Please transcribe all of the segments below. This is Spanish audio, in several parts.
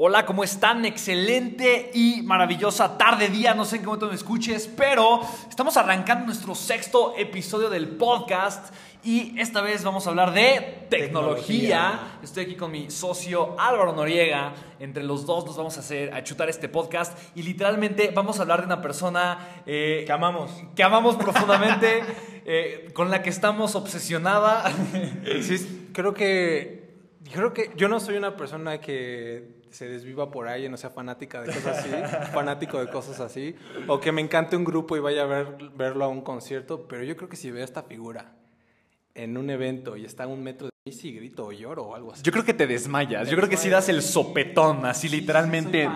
Hola, ¿cómo están? Excelente y maravillosa tarde, día, no sé en qué momento me escuches, pero estamos arrancando nuestro sexto episodio del podcast y esta vez vamos a hablar de tecnología. Estoy aquí con mi socio Álvaro Noriega. Entre los dos nos vamos a hacer a chutar este podcast y literalmente vamos a hablar de una persona eh, que amamos, que amamos profundamente, eh, con la que estamos obsesionada. sí, creo que creo que yo no soy una persona que se desviva por ahí y no sea fanática de cosas así, fanático de cosas así, o que me encante un grupo y vaya a ver, verlo a un concierto, pero yo creo que si veo esta figura en un evento y está a un metro de mí, sí grito o lloro o algo así. Yo creo que te desmayas, yo creo que si das el sopetón, así literalmente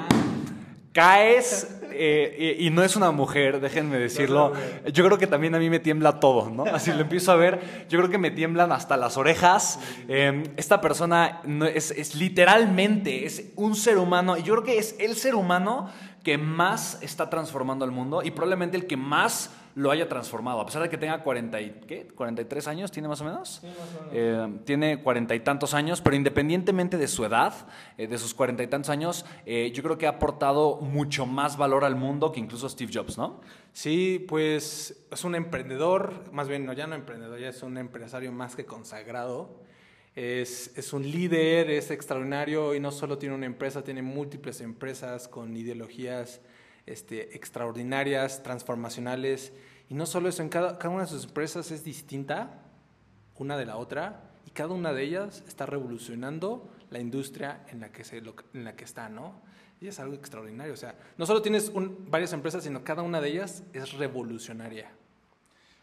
caes eh, y, no es una mujer, déjenme decirlo. Yo creo que también a mí me tiembla todo, ¿no? Así lo empiezo a ver, yo creo que me tiemblan hasta las orejas. Em, esta persona es, es literalmente, es un ser humano, y yo creo que es el ser humano que más está transformando al mundo y probablemente el que más lo haya transformado. A pesar de que tenga 40 y, ¿qué? 43 años, ¿tiene más o menos? Sí, más o menos. Eh, tiene cuarenta y tantos años, pero independientemente de su edad, eh, de sus cuarenta y tantos años, eh, yo creo que ha aportado mucho más valor al mundo que incluso Steve Jobs, ¿no? Sí, pues es un emprendedor, más bien, no, ya no emprendedor, ya es un empresario más que consagrado. Es, es, un líder, es extraordinario y no solo tiene una empresa, tiene múltiples empresas con ideologías este, extraordinarias, transformacionales. Y no solo eso, en cada, una de sus empresas es distinta una de la otra y cada una de ellas está revolucionando la industria en la que, se, en la que está, ¿no? Y es algo extraordinario. O sea, no solo tienes varias empresas, sino cada una de ellas es revolucionaria.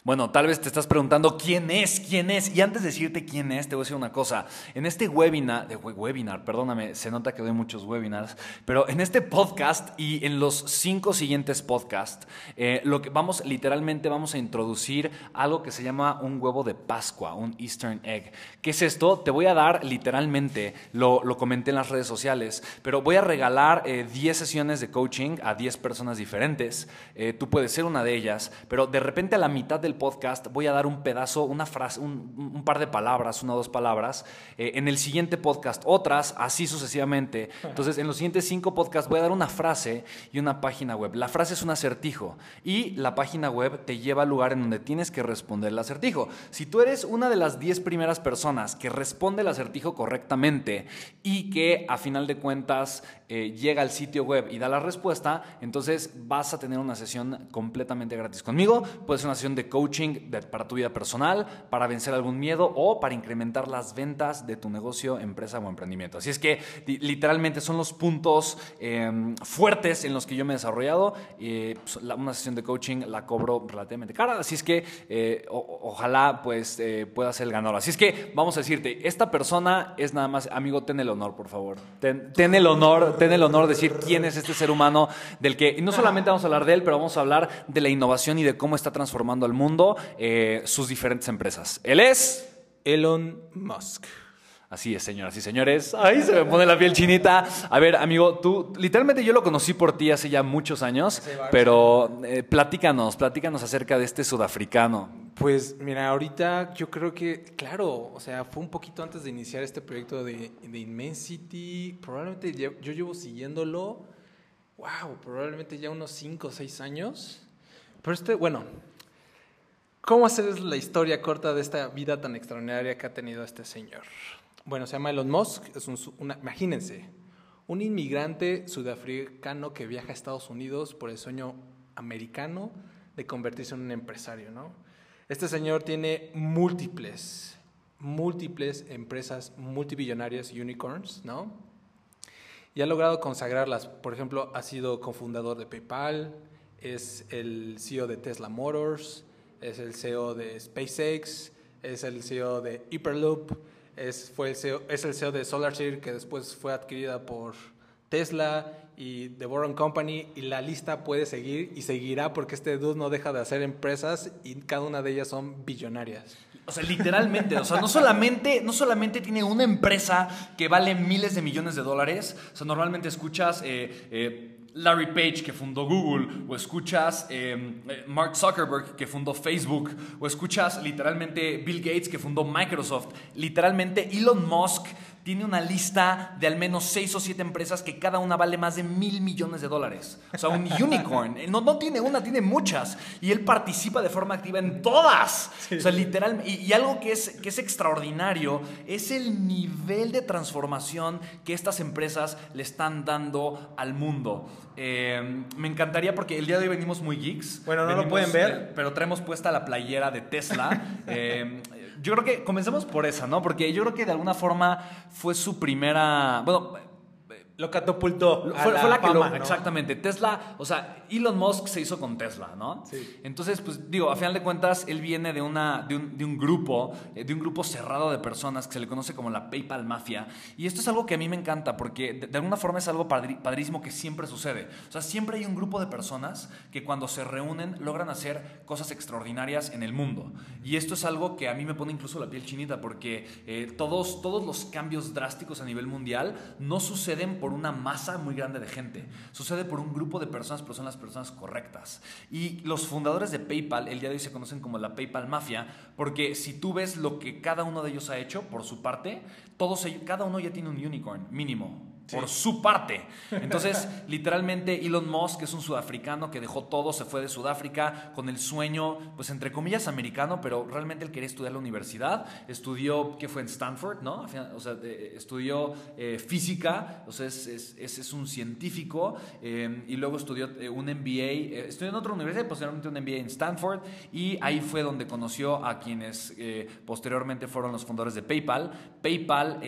Bueno, tal vez te estás preguntando quién es, quién es. Y antes de decirte quién es, te voy a decir una cosa. En este webinar, perdóname, se nota que doy muchos webinars, pero en este podcast y en los cinco siguientes podcasts, eh, lo que vamos, literalmente vamos a introducir algo que se llama un huevo de Pascua, un Eastern Egg. ¿Qué es esto? Te voy a dar literalmente, lo, comenté en las redes sociales, pero voy a regalar 10 eh, sesiones de coaching a 10 personas diferentes. Eh, tú puedes ser una de ellas, pero de repente a la mitad de podcast voy a dar un pedazo, una frase, un, par de palabras, una o dos palabras. Eh, en el siguiente podcast otras, así sucesivamente. Entonces, en los siguientes cinco podcasts voy a dar una frase y una página web. La frase es un acertijo y la página web te lleva al lugar en donde tienes que responder el acertijo. Si tú eres una de las diez primeras personas que responde el acertijo correctamente y que a final de cuentas eh, llega al sitio web y da la respuesta, entonces vas a tener una sesión completamente gratis conmigo. Puede ser una sesión de coaching para tu vida personal, para vencer algún miedo o para incrementar las ventas de tu negocio, empresa o emprendimiento. Así es que literalmente son los puntos em, fuertes en los que yo me he desarrollado. Eh, una sesión de coaching la cobro relativamente cara, así es que eh, ojalá pues pueda ser el ganador. Así es que vamos a decirte, esta persona es nada más, amigo, ten el honor, por favor. ten el honor ten el honor de decir quién es este ser humano del que no solamente vamos a hablar de él, pero vamos a hablar de la innovación y de cómo está transformando al mundo eh, sus diferentes empresas. Él es Elon Musk. Así es, señoras y señores. Ahí se me pone la piel chinita. A ver, amigo, tú, literalmente yo lo conocí por ti hace ya muchos años, pero eh, platícanos, platícanos acerca de este sudafricano. Pues mira, ahorita yo creo que, claro, o sea, fue un poquito antes de iniciar este proyecto de, de Immensity. Probablemente yo llevo siguiéndolo, wow, probablemente ya unos 5 o 6 años. Pero este, bueno, ¿cómo hacer la historia corta de esta vida tan extraordinaria que ha tenido este señor? Bueno, se llama Elon Musk. Es un, imagínense, un inmigrante sudafricano que viaja a Estados Unidos por el sueño americano de convertirse en un empresario, ¿no? Este señor tiene múltiples, múltiples empresas multibillonarias, unicorns, ¿no? Y ha logrado consagrarlas. Por ejemplo, ha sido cofundador de PayPal, es el CEO de Tesla Motors, es el CEO de SpaceX, es el CEO de Hyperloop, es, fue el CEO, es el CEO de SolarCity que después fue adquirida por Tesla y The Boron Company y la lista puede seguir y seguirá porque este dude no deja de hacer empresas y cada una de ellas son billonarias. O sea, literalmente, o sea, no solamente, no solamente tiene una empresa que vale miles de millones de dólares, o sea, normalmente escuchas eh, eh, Larry Page que fundó Google, o escuchas em, eh, Mark Zuckerberg que fundó Facebook, o escuchas literalmente Bill Gates que fundó Microsoft, literalmente Elon Musk tiene una lista de al menos seis o siete empresas que cada una vale más de mil millones de dólares. O sea, un unicorn. No, no tiene una, tiene muchas. Y él participa de forma activa en todas. O sea, literalmente. Y, algo que es, que es extraordinario es el nivel de transformación que estas empresas le están dando al mundo. Eh, me encantaría porque el día de hoy venimos muy geeks. Bueno, no lo pueden ver. Eh, pero traemos puesta la playera de Tesla. Eh, yo creo que comencemos por esa, ¿no? Porque yo creo que de alguna forma fue su primera. Bueno, lo catapultó. Fue, la, que lo, Exactamente. Tesla, o sea, Elon Musk se hizo con Tesla, ¿no? Sí. Entonces, pues digo, a final de cuentas, él viene de, una, de, un, de un grupo, eh, de un grupo cerrado de personas que se le conoce como la PayPal Mafia. Y esto es algo que a mí me encanta porque de, alguna forma es algo padrísimo que siempre sucede. O sea, siempre hay un grupo de personas que cuando se reúnen logran hacer cosas extraordinarias en el mundo. Y esto es algo que a mí me pone incluso la piel chinita porque eh, todos, todos los cambios drásticos a nivel mundial no suceden por una masa muy grande de gente, sucede por un grupo de personas, pero son las personas correctas. Y los fundadores de PayPal, el día de hoy se conocen como la PayPal Mafia, porque si tú ves lo que cada uno de ellos ha hecho por su parte, todos cada uno ya tiene un unicorn mínimo por su parte. Entonces, literalmente Elon Musk es un sudafricano que dejó todo, se fue de Sudáfrica con el sueño, pues entre comillas, americano, pero realmente él quería estudiar la universidad. Estudió, que fue en Stanford, ¿no? O sea, estudió eh, física, o sea, es, es, un científico, eh, y luego estudió eh, un MBA, estudió en otra universidad, posteriormente un MBA en Stanford, y ahí fue donde conoció a quienes posteriormente fueron los fundadores de PayPal. PayPal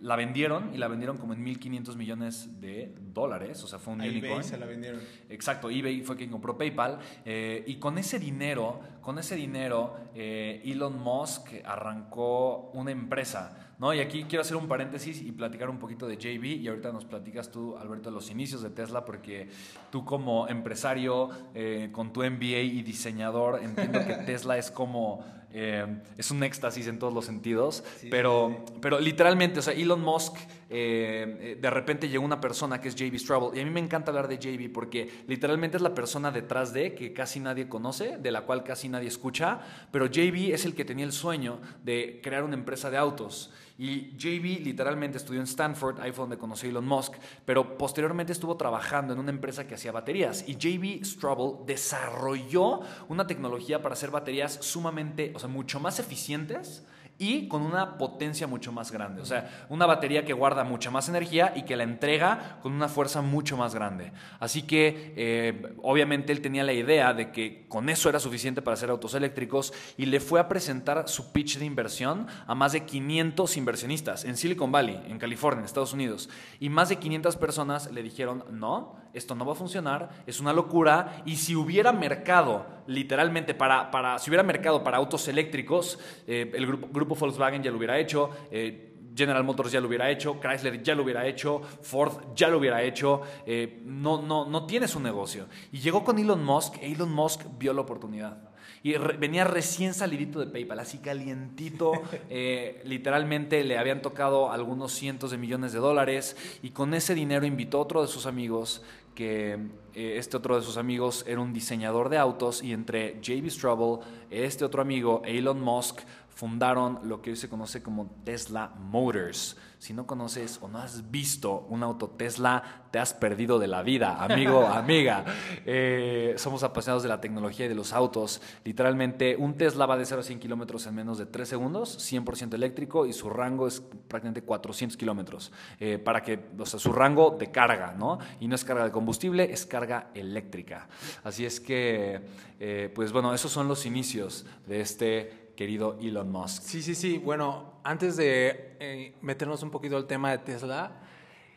la vendieron y la vendieron como en mil 500 millones de dólares, o sea, fue un unicorn. eBay se la vendieron. Exacto, eBay fue quien compró PayPal eh, y con ese dinero, con ese dinero, eh, Elon Musk arrancó una empresa. ¿no? Y aquí quiero hacer un paréntesis y platicar un poquito de JB y ahorita nos platicas tú, Alberto, los inicios de Tesla, porque tú como empresario eh, con tu MBA y diseñador, entiendo que Tesla es como eh, es un éxtasis en todos los sentidos, pero, pero literalmente, o sea, Elon Musk, eh, eh, de repente llegó una persona que es JB Straubel, y a mí me encanta hablar de JB porque literalmente es la persona detrás de que casi nadie conoce, de la cual casi nadie escucha, pero JB es el que tenía el sueño de crear una empresa de autos. Y JB literalmente estudió en Stanford, ahí fue donde conoció a Elon Musk, pero posteriormente estuvo trabajando en una empresa que hacía baterías. Y JB Straubel desarrolló una tecnología para hacer baterías sumamente, o sea, mucho más eficientes y con una potencia mucho más grande. O sea, una batería que guarda mucha más energía y que la entrega con una fuerza mucho más grande. Así que, eh, obviamente, él tenía la idea de que con eso era suficiente para hacer autos eléctricos y le fue a presentar su pitch de inversión a más de 500 inversionistas en Silicon Valley, en California, en Estados Unidos. Y más de 500 personas le dijeron, no, esto no va a funcionar, es una locura. Y si hubiera mercado, literalmente, para, para si hubiera mercado para autos eléctricos, eh, el grupo, Volkswagen ya lo hubiera hecho. Eh, General Motors ya lo hubiera hecho, Chrysler ya lo hubiera hecho, Ford ya lo hubiera hecho, eh, no, no, no tiene su negocio. Y llegó con Elon Musk, e Elon Musk vio la oportunidad. Y re- venía recién salidito de PayPal, así calientito. eh, literalmente le habían tocado algunos cientos de millones de dólares. Y con ese dinero invitó a otro de sus amigos, que eh, este otro de sus amigos era un diseñador de autos. Y entre JB Straubel, este otro amigo, Elon Musk, fundaron lo que hoy se conoce como Tesla Motors. Si no conoces o no has visto un auto Tesla, te has perdido de la vida, amigo, amiga. Eh, somos apasionados de la tecnología y de los autos. Literalmente, un Tesla va de 0 a 100 kilómetros en menos de 3 segundos, 100% eléctrico y su rango es prácticamente 400 kilómetros. Eh, para que, o sea, su rango de carga, ¿no? Y no es carga de combustible, es carga eléctrica. Así es que, eh, pues bueno, esos son los inicios de este querido Elon Musk. Sí, sí, sí. Bueno, antes de eh, meternos un poquito al tema de Tesla,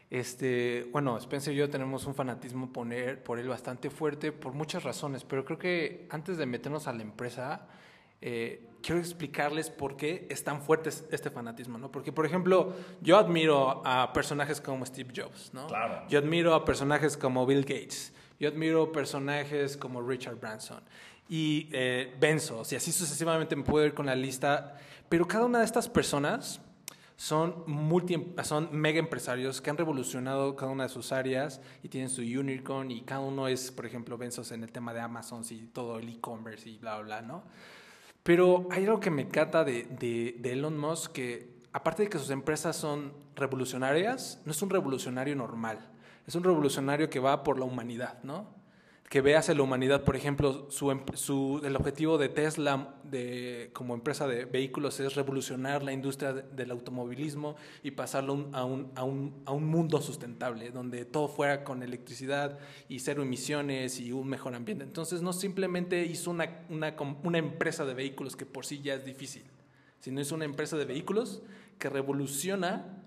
este, bueno, Spencer y yo tenemos un fanatismo poner, por él bastante fuerte por muchas razones, pero creo que antes de meternos a la empresa, eh, quiero explicarles por qué es tan fuerte es- este fanatismo, ¿no? Porque, por ejemplo, yo admiro a personajes como Steve Jobs, ¿no? Claro. Yo admiro a personajes como Bill Gates. Yo admiro personajes como Richard Branson y eh, Bezos, y así sucesivamente me puedo ir con la lista. Pero cada una de estas personas son, multi, son mega empresarios que han revolucionado cada una de sus áreas y tienen su unicorn y cada uno es, por ejemplo, Bezos en el tema de Amazon y todo el e-commerce y bla, bla, ¿no? Pero hay algo que me cata de, de, de Elon Musk que, aparte de que sus empresas son revolucionarias, no es un revolucionario normal. Es un revolucionario que va por la humanidad, ¿no? Que ve hacia la humanidad. Por ejemplo, em- el objetivo de Tesla de, como empresa de vehículos es revolucionar la industria de- del automovilismo y pasarlo a, un, mundo sustentable, donde todo fuera con electricidad y cero emisiones y un mejor ambiente. Entonces, no simplemente hizo una, una empresa de vehículos que por sí ya es difícil, sino es una empresa de vehículos que revoluciona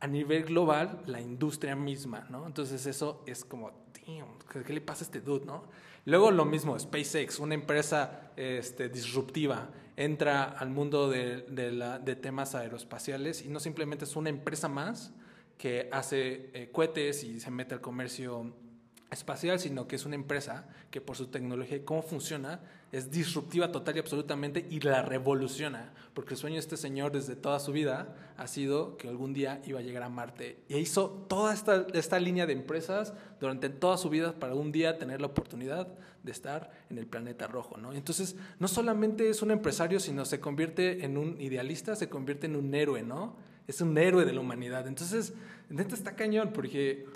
a nivel global la industria misma, ¿no? Entonces eso es como, damn, ¿qué, le pasa a este dude, no? Luego lo mismo, SpaceX, una empresa este, disruptiva, entra al mundo de, de de temas aeroespaciales y no simplemente es una empresa más que hace eh, cohetes y se mete al comercio espacial, sino que es una empresa que por su tecnología y cómo funciona es disruptiva total y absolutamente y la revoluciona, porque el sueño de este señor desde toda su vida ha sido que algún día iba a llegar a Marte y hizo toda esta, esta línea de empresas durante toda su vida para un día tener la oportunidad de estar en el planeta rojo, ¿no? Entonces, no solamente es un empresario, sino se convierte en un idealista, se convierte en un héroe, ¿no? Es un héroe de la humanidad. Entonces, neta está cañón, porque,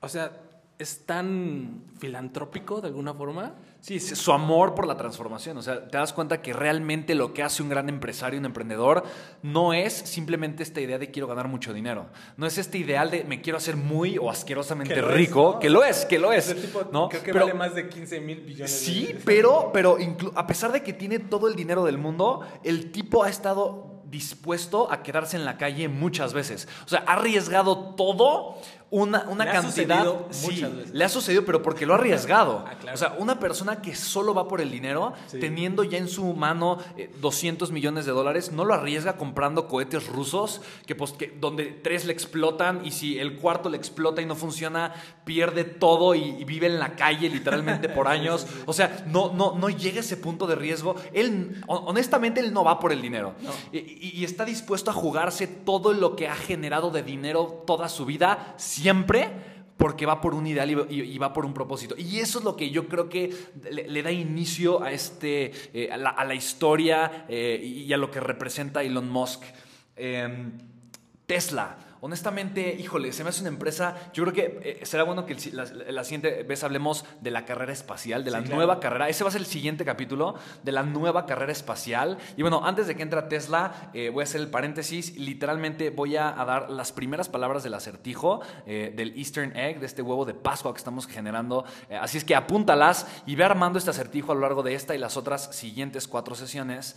o sea, es tan filantrópico de alguna forma. Sí, es su amor por la transformación. O sea, te das cuenta que realmente lo que hace un gran empresario, un emprendedor, no es simplemente esta idea de quiero ganar mucho dinero. No es este ideal de me quiero hacer muy o asquerosamente es, rico, ¿no? que lo es, que lo es. Ese tipo, ¿no? Creo que Pero- vale más de 15 mil billones de Sí, dólares. pero, pero a pesar de que tiene todo el dinero del mundo, el tipo ha estado dispuesto a quedarse en la calle muchas veces. O sea, ha arriesgado todo, una, una Le ha cantidad. sucedido Sí, veces. le ha sucedido, pero porque lo ha arriesgado. Ah, claro. O sea, una persona que solo va por el dinero, Sí. teniendo ya en su mano eh, 200 millones de dólares, no lo arriesga comprando cohetes rusos, que, pues, que donde tres le explotan y si el cuarto le explota y no funciona, pierde todo y, y vive en la calle literalmente por años. O sea, no, no, no llega a ese punto de riesgo. Él, hon- honestamente, él no va por el dinero. Y, y- y está dispuesto a jugarse todo lo que ha generado de dinero toda su vida, siempre porque va por un ideal y, va por un propósito. Y eso es lo que yo creo que le, da inicio a, este, eh, a, la, a la historia eh, y a lo que representa Elon Musk. Em, Tesla. Honestamente, híjole, se me hace una empresa. Yo creo que eh, será bueno que el la, la siguiente vez hablemos de la carrera espacial, de la Sí, claro. nueva carrera. Ese va a ser el siguiente capítulo de la nueva carrera espacial. Y bueno, antes de que entre Tesla, eh, voy a hacer el paréntesis. Literalmente voy a, a dar las primeras palabras del acertijo eh, del Eastern Egg, de este huevo de Pascua que estamos generando. Así es que apúntalas y ve armando este acertijo a lo largo de esta y las otras siguientes cuatro sesiones.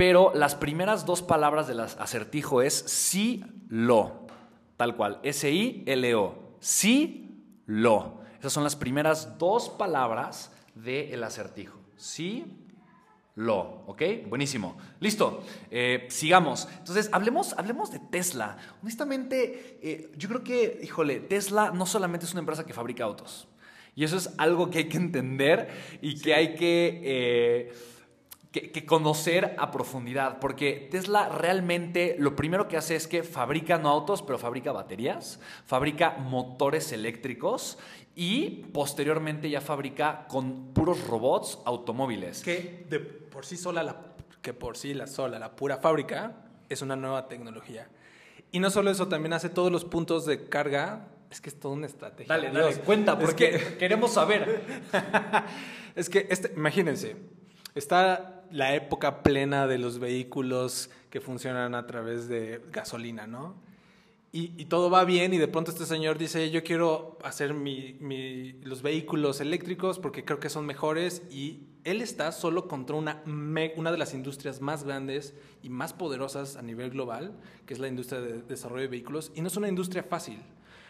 Pero las primeras dos palabras del acertijo es sí, lo. Tal cual. S-I-L-O. Sí, lo. Esas son las primeras dos palabras del acertijo. Sí, lo, ¿ok? Buenísimo. Listo. Eh, sigamos. Entonces, hablemos, hablemos de Tesla. Honestamente, eh, yo creo que, híjole, Tesla no solamente es una empresa que fabrica autos. Y eso es algo que hay que entender y que hay que... Eh, que, conocer a profundidad, porque Tesla realmente lo primero que hace es que fabrica no autos, pero fabrica baterías, fabrica motores eléctricos y posteriormente ya fabrica con puros robots automóviles. Que de por sí sola, la, que por sí la sola, la pura fábrica, es una nueva tecnología. Y no solo eso, también hace todos los puntos de carga. Es que es toda una estrategia. Dale, dale, cuenta, porque queremos saber. es que, este, imagínense, está la época plena de los vehículos que funcionan a través de gasolina, ¿no? Y, todo va bien y de pronto este señor dice, yo quiero hacer los vehículos eléctricos porque creo que son mejores y él está solo contra una, una de las industrias más grandes y más poderosas a nivel global, que es la industria de desarrollo de vehículos, y no es una industria fácil.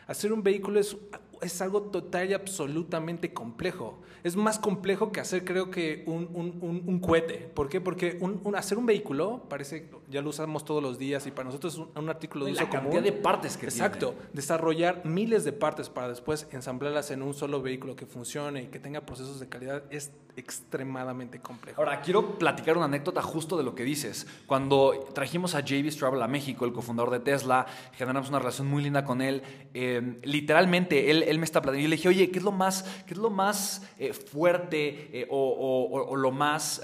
Hacer un vehículo es, es algo total y absolutamente complejo es más complejo que hacer, creo que, un, un, un, cohete. ¿Por qué? Porque un, hacer un vehículo, parece, ya lo usamos todos los días y para nosotros es un, artículo de uso La cantidad de partes que Exacto. Desarrollar miles de partes para después ensamblarlas en un solo vehículo que funcione y que tenga procesos de calidad es extremadamente complejo. Ahora, quiero platicar una anécdota justo de lo que dices. Cuando trajimos a JB Straubel a México, el cofundador de Tesla, generamos una relación muy linda con él. Eh, literalmente, él, él me está platicando. Y le dije, oye, ¿qué es lo más, qué es lo más eh, fuerte eh, o, lo más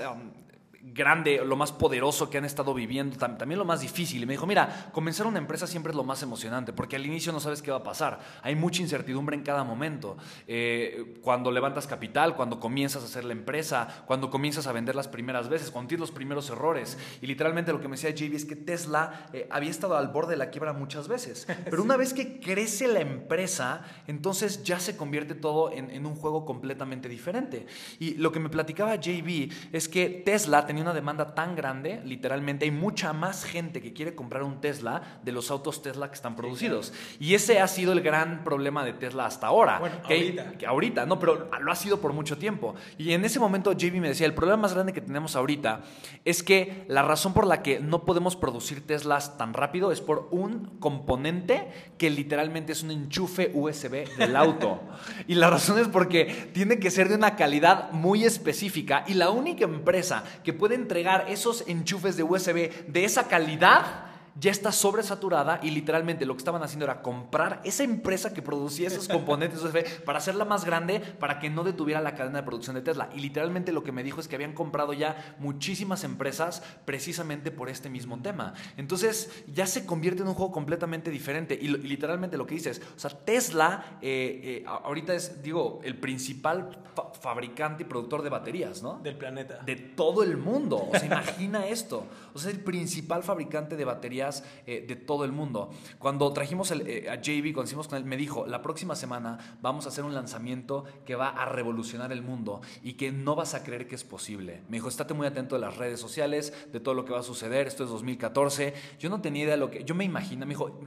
grande, lo más poderoso que han estado viviendo, también lo más difícil. Y me dijo, mira, comenzar una empresa siempre es lo más emocionante, porque al inicio no sabes qué va a pasar. Hay mucha incertidumbre en cada momento. Eh, cuando levantas capital, cuando comienzas a hacer la empresa, cuando comienzas a vender las primeras veces, cuando tienes los primeros errores. Y literalmente lo que me decía JB es que Tesla eh, había estado al borde de la quiebra muchas veces. Pero una vez que crece la empresa, entonces ya se convierte todo en, en un juego completamente diferente. Y lo que me platicaba JB es que Tesla tenía una demanda tan grande, literalmente hay mucha más gente que quiere comprar un Tesla de los autos Tesla que están producidos. Y ese ha sido el gran problema de Tesla hasta ahora. Bueno, que, ahorita. Que ahorita, no, pero lo ha sido por mucho tiempo. Y en ese momento JB me decía, el problema más grande que tenemos ahorita es que la razón por la que no podemos producir Teslas tan rápido es por un componente que literalmente es un enchufe USB del auto. y la razón es porque tiene que ser de una calidad muy específica y la única empresa que puede entregar esos enchufes de USB de esa calidad ya está sobresaturada y literalmente lo que estaban haciendo era comprar esa empresa que producía esos componentes USB para hacerla más grande para que no detuviera la cadena de producción de Tesla. Y literalmente lo que me dijo es que habían comprado ya muchísimas empresas precisamente por este mismo tema. Entonces ya se convierte en un juego completamente diferente. Y, literalmente lo que dices, o sea, Tesla eh, eh, ahorita es, digo, el principal fabricante y productor de baterías, ¿no? Del planeta. De todo el mundo. O sea, imagina esto. O sea, es el principal fabricante de baterías eh, de todo el mundo. Cuando trajimos eh, a JB, cuando hicimos con él, me dijo, la próxima semana vamos a hacer un lanzamiento que va a revolucionar el mundo y que no vas a creer que es posible. Me dijo, estate muy atento de las redes sociales, de todo lo que va a suceder, esto es 2014. Yo no tenía idea de lo que, yo me imagino, me dijo,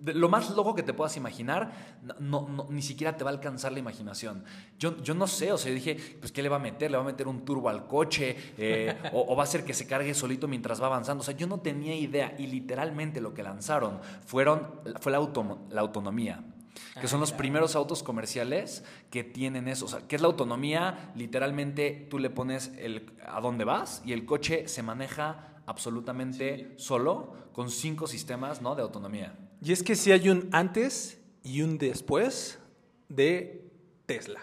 lo, más loco que te puedas imaginar, no, ni siquiera te va a alcanzar la imaginación. Yo, yo no sé, o sea, dije, pues ¿qué le va a meter? ¿Le va a meter un turbo al coche? Eh, o, o va a hacer que se cargue solito mientras va avanzando? O sea, yo no tenía idea y literalmente lo que lanzaron fueron, fue la, la autonomía que son los ah, primeros autos comerciales que tienen eso. O sea, ¿qué es la autonomía? Literalmente tú le pones el, a dónde vas y el coche se maneja absolutamente solo con cinco sistemas ¿no? de autonomía. Y es que si hay un antes y un después de Tesla,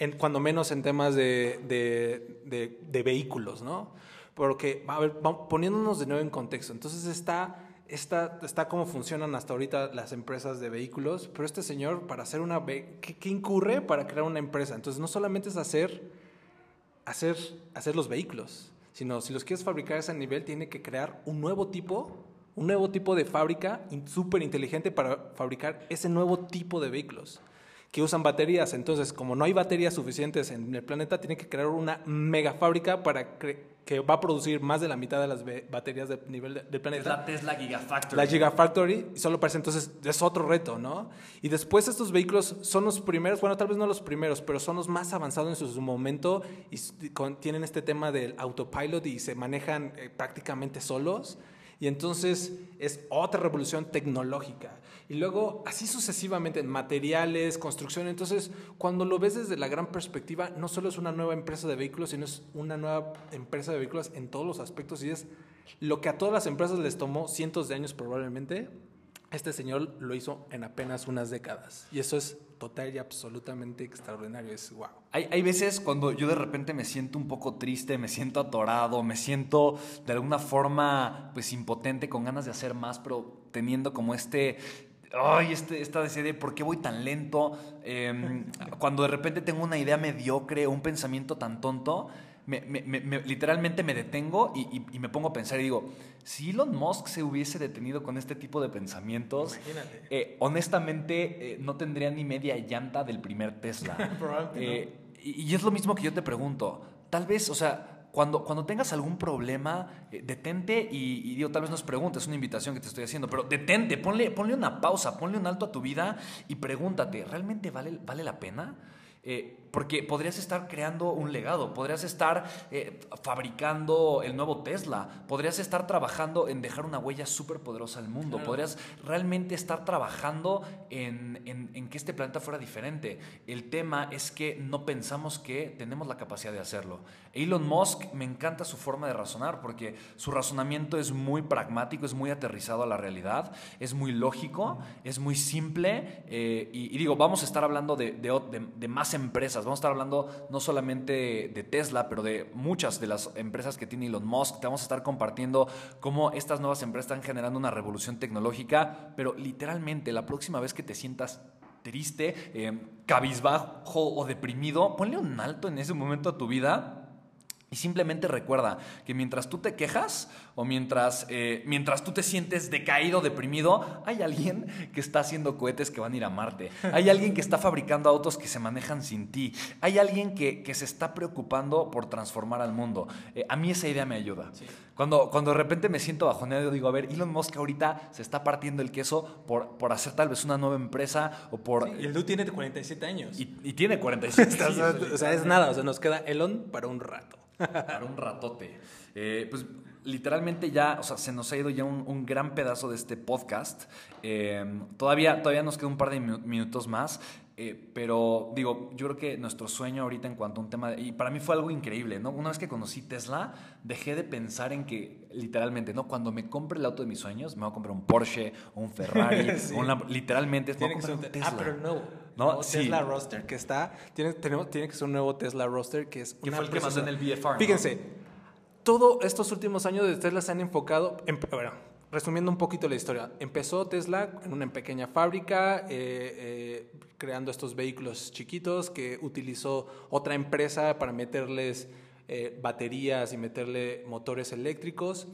en, cuando menos en temas de, de, de vehículos, ¿no? Porque, a ver, poniéndonos de nuevo en contexto, entonces está, está, está cómo funcionan hasta ahorita las empresas de vehículos, pero este señor, para hacer una... ¿qué, qué incurre para crear una empresa? Entonces, no solamente es hacer, hacer, hacer los vehículos, sino si los quieres fabricar a ese nivel, tiene que crear un nuevo tipo, un nuevo tipo de fábrica súper inteligente para fabricar ese nuevo tipo de vehículos que usan baterías. Entonces, como no hay baterías suficientes en el planeta, tiene que crear una mega fábrica para que va a producir más de la mitad de las baterías del nivel del planeta. Es la Tesla Gigafactory. La Gigafactory, solo parece entonces, es otro reto, ¿no? Y después estos vehículos son los primeros, bueno, tal vez no los primeros, pero son los más avanzados en su momento y tienen este tema del autopilot y se manejan eh, prácticamente solos. Y entonces es otra revolución tecnológica. Y luego, así sucesivamente, en materiales, construcción. Entonces, cuando lo ves desde la gran perspectiva, no solo es una nueva empresa de vehículos, sino es una nueva empresa de vehículos en todos los aspectos. Y es lo que a todas las empresas les tomó cientos de años probablemente, este señor lo hizo en apenas unas décadas. Y eso es total y absolutamente extraordinario. Es wow. Hay, hay, veces cuando yo de repente me siento un poco triste, me siento atorado, me siento de alguna forma pues impotente, con ganas de hacer más, pero teniendo como este ay, este, esta de por qué voy tan lento, em, cuando de repente tengo una idea mediocre, un pensamiento tan tonto, me, literalmente me detengo y, me pongo a pensar y digo, si Elon Musk se hubiese detenido con este tipo de pensamientos, eh, honestamente eh, no tendría ni media llanta del primer Tesla. Eh, y, es lo mismo que yo te pregunto, tal vez, o sea, cuando, cuando tengas algún problema, detente y, digo, tal vez nos preguntes, es una invitación que te estoy haciendo, pero detente, ponle, ponle una pausa, ponle un alto a tu vida y pregúntate, ¿realmente vale, vale la pena? Eh, porque podrías estar creando un legado, podrías estar eh, fabricando el nuevo Tesla, podrías estar trabajando en dejar una huella súper poderosa al mundo, podrías realmente estar trabajando en, en, que este planeta fuera diferente. El tema es que no pensamos que tenemos la capacidad de hacerlo. Elon Musk me encanta su forma de razonar porque su razonamiento es muy pragmático, es muy aterrizado a la realidad, es muy lógico, es muy simple eh, y, digo, vamos a estar hablando de, de, de más empresas. Vamos a estar hablando no solamente de Tesla, pero de muchas de las empresas que tiene Elon Musk. Te vamos a estar compartiendo cómo estas nuevas empresas están generando una revolución tecnológica, pero literalmente la próxima vez que te sientas triste, eh, cabizbajo o deprimido, ponle un alto en ese momento a tu vida y simplemente recuerda que mientras tú te quejas o mientras, eh, mientras tú te sientes decaído, deprimido, hay alguien que está haciendo cohetes que van a ir a Marte. Hay alguien que está fabricando autos que se manejan sin ti. Hay alguien que, se está preocupando por transformar al mundo. Eh, a mí esa idea me ayuda. Cuando, cuando de repente me siento bajoneado, digo, a ver, Elon Musk ahorita se está partiendo el queso por, por hacer tal vez una nueva empresa o por... y el dude tiene 47 años. Y, tiene 47 años. o sea, es nada. O sea, nos queda Elon para un rato. Para un ratote. Eh, pues literalmente ya, o sea, se nos ha ido ya un, gran pedazo de este podcast. Eh, todavía, todavía nos queda un par de minutos más. Eh, pero digo, yo creo que nuestro sueño ahorita en cuanto a un tema, y para mí fue algo increíble, ¿no? Una vez que conocí Tesla, dejé de pensar en que, literalmente, ¿no? Cuando me compre el auto de mis sueños, me voy a comprar un Porsche, un Ferrari, literalmente, tiene que ser un Tesla. Ah, pero no. ¿No? Tesla Roster que está, tiene, tenemos, tiene que ser un nuevo Tesla Roster que es que fue el que en el BFR. Fíjense, todos estos últimos años de Tesla se han enfocado, en, bueno, resumiendo un poquito la historia, empezó Tesla en una pequeña fábrica, eh, eh, creando estos vehículos chiquitos que utilizó otra empresa para meterles eh, baterías y meterle motores eléctricos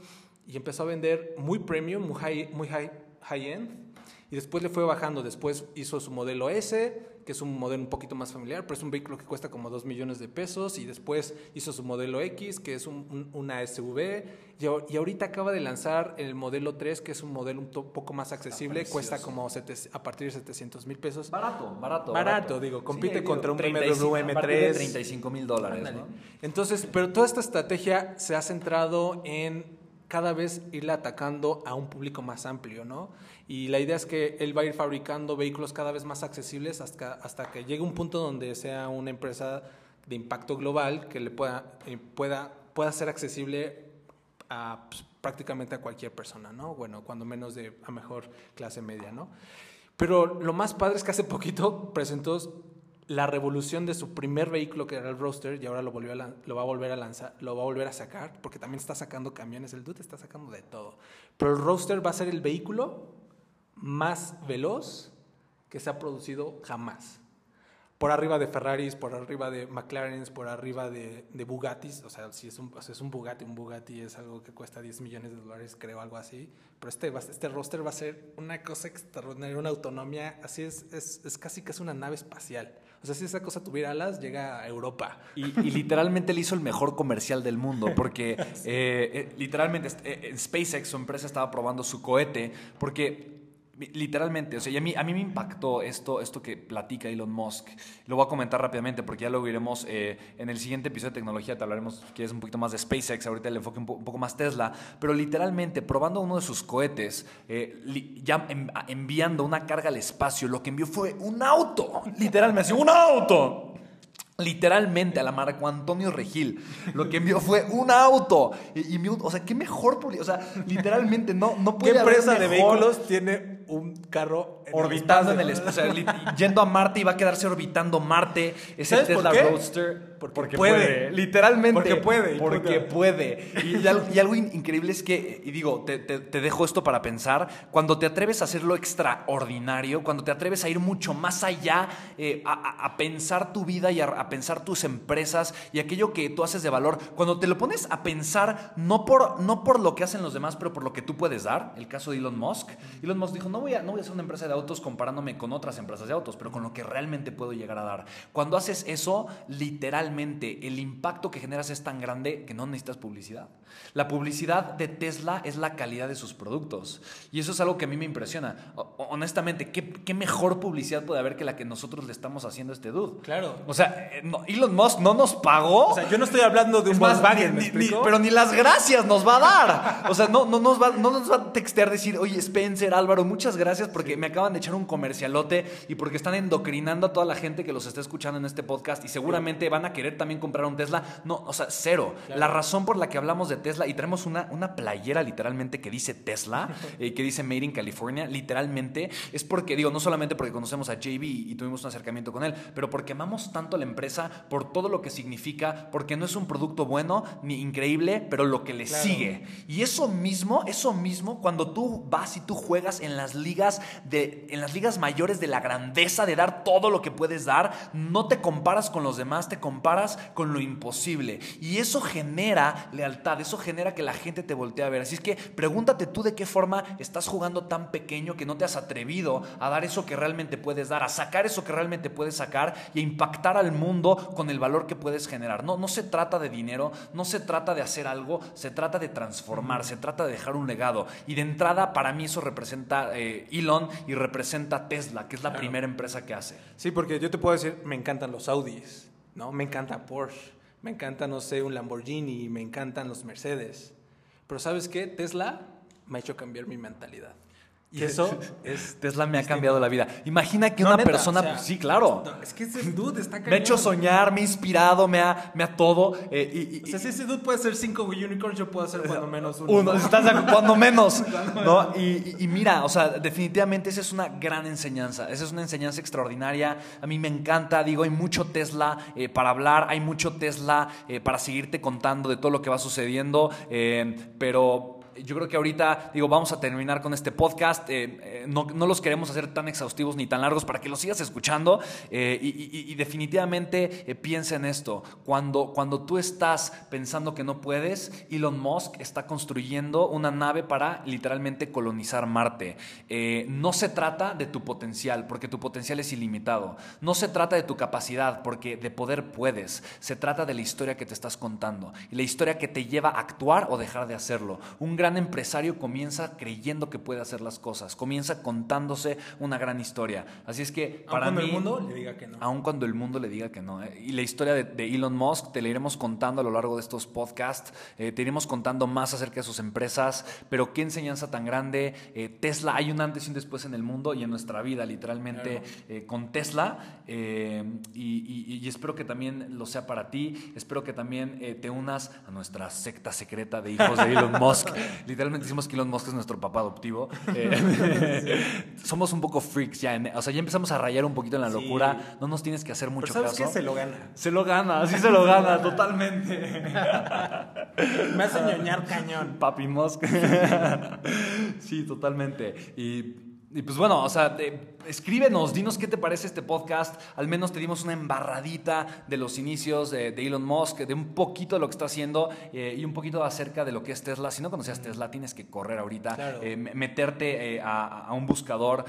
y empezó a vender muy premium, muy high, muy high, high end y después le fue bajando. Después hizo su modelo S, que es un modelo un poquito más familiar, pero es un vehículo que cuesta como 2 millones de pesos. Y después hizo su modelo X, que es una SUV. Y, ahorita acaba de lanzar el modelo 3, que es un modelo un poco más accesible. Cuesta como a partir de 700 mil pesos. Barato, barato. Barato, digo. Compite contra un BMW M3. 35 mil dólares. Entonces, pero toda esta estrategia se ha centrado en cada vez irle atacando a un público más amplio, ¿no? Y la idea es que él va a ir fabricando vehículos cada vez más accesibles hasta, hasta que llegue un punto donde sea una empresa de impacto global que le pueda, eh, pueda, pueda ser accesible a pues, prácticamente a cualquier persona, ¿no? Bueno, cuando menos de a mejor clase media, ¿no? Pero lo más padre es que hace poquito presentó la revolución de su primer vehículo que era el Roadster y ahora lo, volvió lo va a volver a lanzar, lo va a volver a sacar porque también está sacando camiones, el Dude está sacando de todo. Pero el Roadster va a ser el vehículo más veloz que se ha producido jamás. Por arriba de Ferraris, por arriba de McLaren's, por arriba de, de Bugattis. O sea, si es un, es un Bugatti, un Bugatti es algo que cuesta 10 millones de dólares, creo, algo así. Pero este, este roster va a ser una cosa extraordinaria, una autonomía. Así es, es, es casi que es una nave espacial. O sea, si esa cosa tuviera alas, llega a Europa. Y, literalmente le hizo el mejor comercial del mundo, porque eh, eh, literalmente eh, SpaceX, su empresa, estaba probando su cohete, porque Literalmente, o sea, y a mí, a mí me impactó esto, esto que platica Elon Musk. Lo voy a comentar rápidamente porque ya lo iremos eh, en el siguiente episodio de tecnología. Te hablaremos, que es un poquito más de SpaceX, ahorita el enfoque un, un poco más Tesla. Pero literalmente, probando uno de sus cohetes, eh, ya enviando una carga al espacio, lo que envió fue un auto. Literalmente, un auto literalmente a la Marco Antonio Regil. Lo que envió fue un auto. Y, o sea, qué mejor O sea, literalmente no, no puede ¿Qué empresa de vehículos tiene un carro orbitando en el espacio? yendo a Marte y va a quedarse orbitando Marte. Ese Tesla Roadster. Porque, puede. Literalmente. Porque puede. Porque puede. Y, algo, increíble es que, y digo, te, dejo esto para pensar, cuando te atreves a hacer lo extraordinario, cuando te atreves a ir mucho más allá, eh, a, pensar tu vida y a, a, pensar tus empresas y aquello que tú haces de valor, cuando te lo pones a pensar no por, no por lo que hacen los demás, pero por lo que tú puedes dar, el caso de Elon Musk, Elon Musk dijo, no voy a, no voy a hacer una empresa de autos comparándome con otras empresas de autos, pero con lo que realmente puedo llegar a dar. Cuando haces eso, literalmente, el impacto que generas es tan grande que no necesitas publicidad. La publicidad de Tesla es la calidad de sus productos. Y eso es algo que a mí me impresiona. honestamente, ¿qué, mejor publicidad puede haber que la que nosotros le estamos haciendo a este dude? Claro. O sea, eh, Elon Musk no nos pagó. O sea, yo no estoy hablando de un Volkswagen, pero ni las gracias nos va a dar. O sea, no, no, nos va, no nos va a textear decir, oye, Spencer, Álvaro, muchas gracias porque me acaban de echar un comercialote y porque están endocrinando a toda la gente que los está escuchando en este podcast y seguramente van a querer también comprar un Tesla. No, o sea, cero. La razón por la que hablamos de Tesla y traemos una, una playera literalmente que dice Tesla, eh, que dice Made in California, literalmente, es porque, digo, no solamente porque conocemos a JB y tuvimos un acercamiento con él, pero porque amamos tanto a la empresa por todo lo que significa, porque no es un producto bueno ni increíble, pero lo que le sigue. Y eso mismo, eso mismo, cuando tú vas y tú juegas en las ligas de, en las ligas mayores de la grandeza de dar todo lo que puedes dar, no te comparas con los demás, te comparas con lo imposible. Y eso genera lealtad, eso genera que la gente te voltee a ver. Así es que pregúntate tú de qué forma estás jugando tan pequeño que no te has atrevido a dar eso que realmente puedes dar, a sacar eso que realmente puedes sacar y a impactar al mundo con el valor que puedes generar. No, no se trata de dinero, no se trata de hacer algo, se trata de transformar, se trata de dejar un legado. Y de entrada, para mí eso representa eh, Elon y representa Tesla, que es la primera empresa que hace. Sí, porque yo te puedo decir, me encantan los Audis, ¿no? Me encanta Porsche me encanta, no sé, un Lamborghini, me encantan los Mercedes. Pero ¿sabes qué? Tesla me ha hecho cambiar mi mentalidad. Y eso es. Tesla me ha cambiado la vida. Imagina que una persona. pues, sí, claro. es que ese dude está Me ha hecho soñar, me ha inspirado, me ha, me ha todo. Eh, y, o sea, si ese dude puede ser cinco unicorns, yo puedo hacer cuando menos uno. Uno, estás cuando menos. ¿no? Y, mira, o sea, definitivamente esa es una gran enseñanza. Esa es una enseñanza extraordinaria. A mí me encanta. Digo, hay mucho Tesla eh, para hablar, hay mucho Tesla eh, para seguirte contando de todo lo que va sucediendo. pero yo creo que ahorita, digo, vamos a terminar con este podcast. Eh, eh, no, los queremos hacer tan exhaustivos ni tan largos para que los sigas escuchando. Eh, y, definitivamente piensa en esto. Cuando, cuando tú estás pensando que no puedes, Elon Musk está construyendo una nave para literalmente colonizar Marte. no se trata de tu potencial, porque tu potencial es ilimitado. No se trata de tu capacidad, porque de poder puedes. Se trata de la historia que te estás contando y la historia que te lleva a actuar o dejar de hacerlo. Un empresario comienza creyendo que puede hacer las cosas, comienza contándose una gran historia. Así es que para aun cuando el mundo le diga que no. Aun cuando el mundo le diga que no. ¿eh? Y la historia de, Elon Musk te la iremos contando a lo largo de estos podcasts, eh, te iremos contando más acerca de sus empresas, pero qué enseñanza tan grande. Eh, Tesla, hay un antes y un después en el mundo y en nuestra vida, literalmente, con Tesla. Y, espero que también lo sea para ti. Espero que también te unas a nuestra secta secreta de hijos de Elon Musk. literalmente decimos que Elon Musk es nuestro papá adoptivo. Eh, somos un poco freaks ya. o sea, ya empezamos a rayar un poquito en la locura. No nos tienes que hacer mucho ¿sabes caso. Qué? Se lo gana. Se lo gana, sí se lo gana, totalmente. Me hace ñoñar cañón. Papi Musk. sí, totalmente. Y y pues bueno, o sea, escríbenos, dinos qué te parece este podcast. Al menos te dimos una embarradita de los inicios de, Elon Musk, de un poquito de lo que está haciendo eh, y un poquito acerca de lo que es Tesla. Si no conocías Tesla, tienes que correr ahorita, eh, meterte eh, a, un buscador,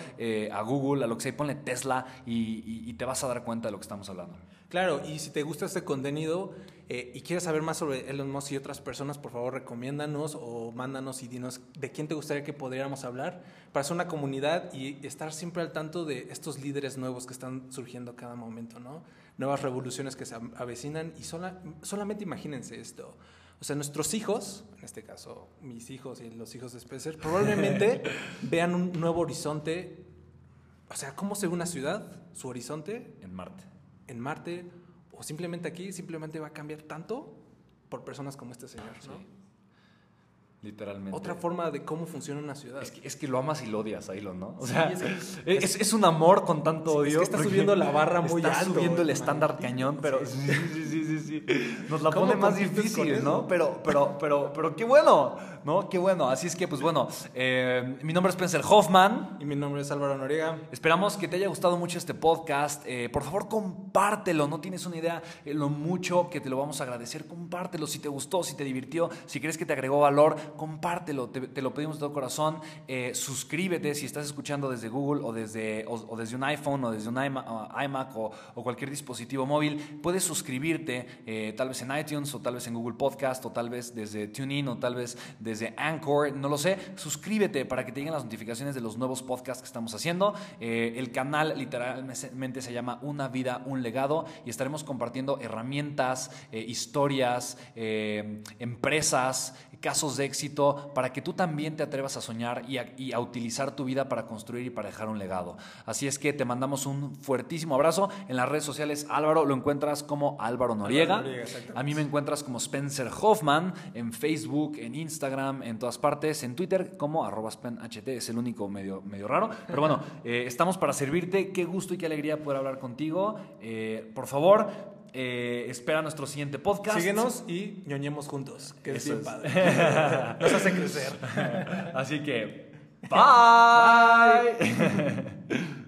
a Google, a lo que sea, y ponle Tesla y, te vas a dar cuenta de lo que estamos hablando. Claro, y si te gusta este contenido, eh, y quieres saber más sobre Elon Musk y otras personas, por favor recomiéndanos o mándanos y dinos de quién te gustaría que pudiéramos hablar para hacer una comunidad y estar siempre al tanto de estos líderes nuevos que están surgiendo cada momento, ¿no? Nuevas revoluciones que se avecinan y sola, solamente imagínense esto. O sea, nuestros hijos, en este caso mis hijos y los hijos de Spencer, probablemente vean un nuevo horizonte. O sea, ¿cómo se ve una ciudad? Su horizonte. En Marte. En Marte. O simplemente aquí, simplemente va a cambiar tanto por personas como este señor, ¿no? Literalmente. Otra forma de cómo funciona una ciudad. Es que, es que lo amas y lo odias a Elon, ¿no? O sea, es, es, un amor con tanto odio. Es que está subiendo la barra muy está alto. Está subiendo el estándar cañón, pero sí, sí, sí, sí, sí. Nos la pone más difícil, ¿no? Pero, pero, pero, pero qué bueno, ¿no? Qué bueno. Así es que, pues bueno, eh, mi nombre es Spencer Hoffman. Y mi nombre es Álvaro Noriega. Esperamos que te haya gustado mucho este podcast. Eh, por favor, compártelo. No tienes una idea de lo mucho que te lo vamos a agradecer. Compártelo si te gustó, si te divirtió, si crees que te agregó valor, compártelo te, lo pedimos de todo corazón. Eh, suscríbete si estás escuchando desde Google o desde, o, desde un iPhone o desde un iMac, o, cualquier dispositivo móvil. Puedes suscribirte eh, tal vez en iTunes o tal vez en Google Podcast o tal vez desde TuneIn o tal vez desde Anchor, no lo sé. Suscríbete para que te lleguen las notificaciones de los nuevos podcasts que estamos haciendo. Eh, el canal literalmente se llama Una vida, un legado y estaremos compartiendo herramientas, historias, empresas, casos de éxito para que tú también te atrevas a soñar y a, utilizar tu vida para construir y para dejar un legado. Así es que te mandamos un fuertísimo abrazo. En las redes sociales Álvaro lo encuentras como Álvaro Noriega. a mí me encuentras como Spencer Hoffman en Facebook, en Instagram, en todas partes, en Twitter como arroba SpenHT. Es el único medio, medio raro. Pero bueno, eh, estamos para servirte. Qué gusto y qué alegría poder hablar contigo. Eh, por favor, eh, espera nuestro siguiente podcast. Síguenos y ñoñemos juntos, que es bien padre. Nos hace crecer. Así que, bye.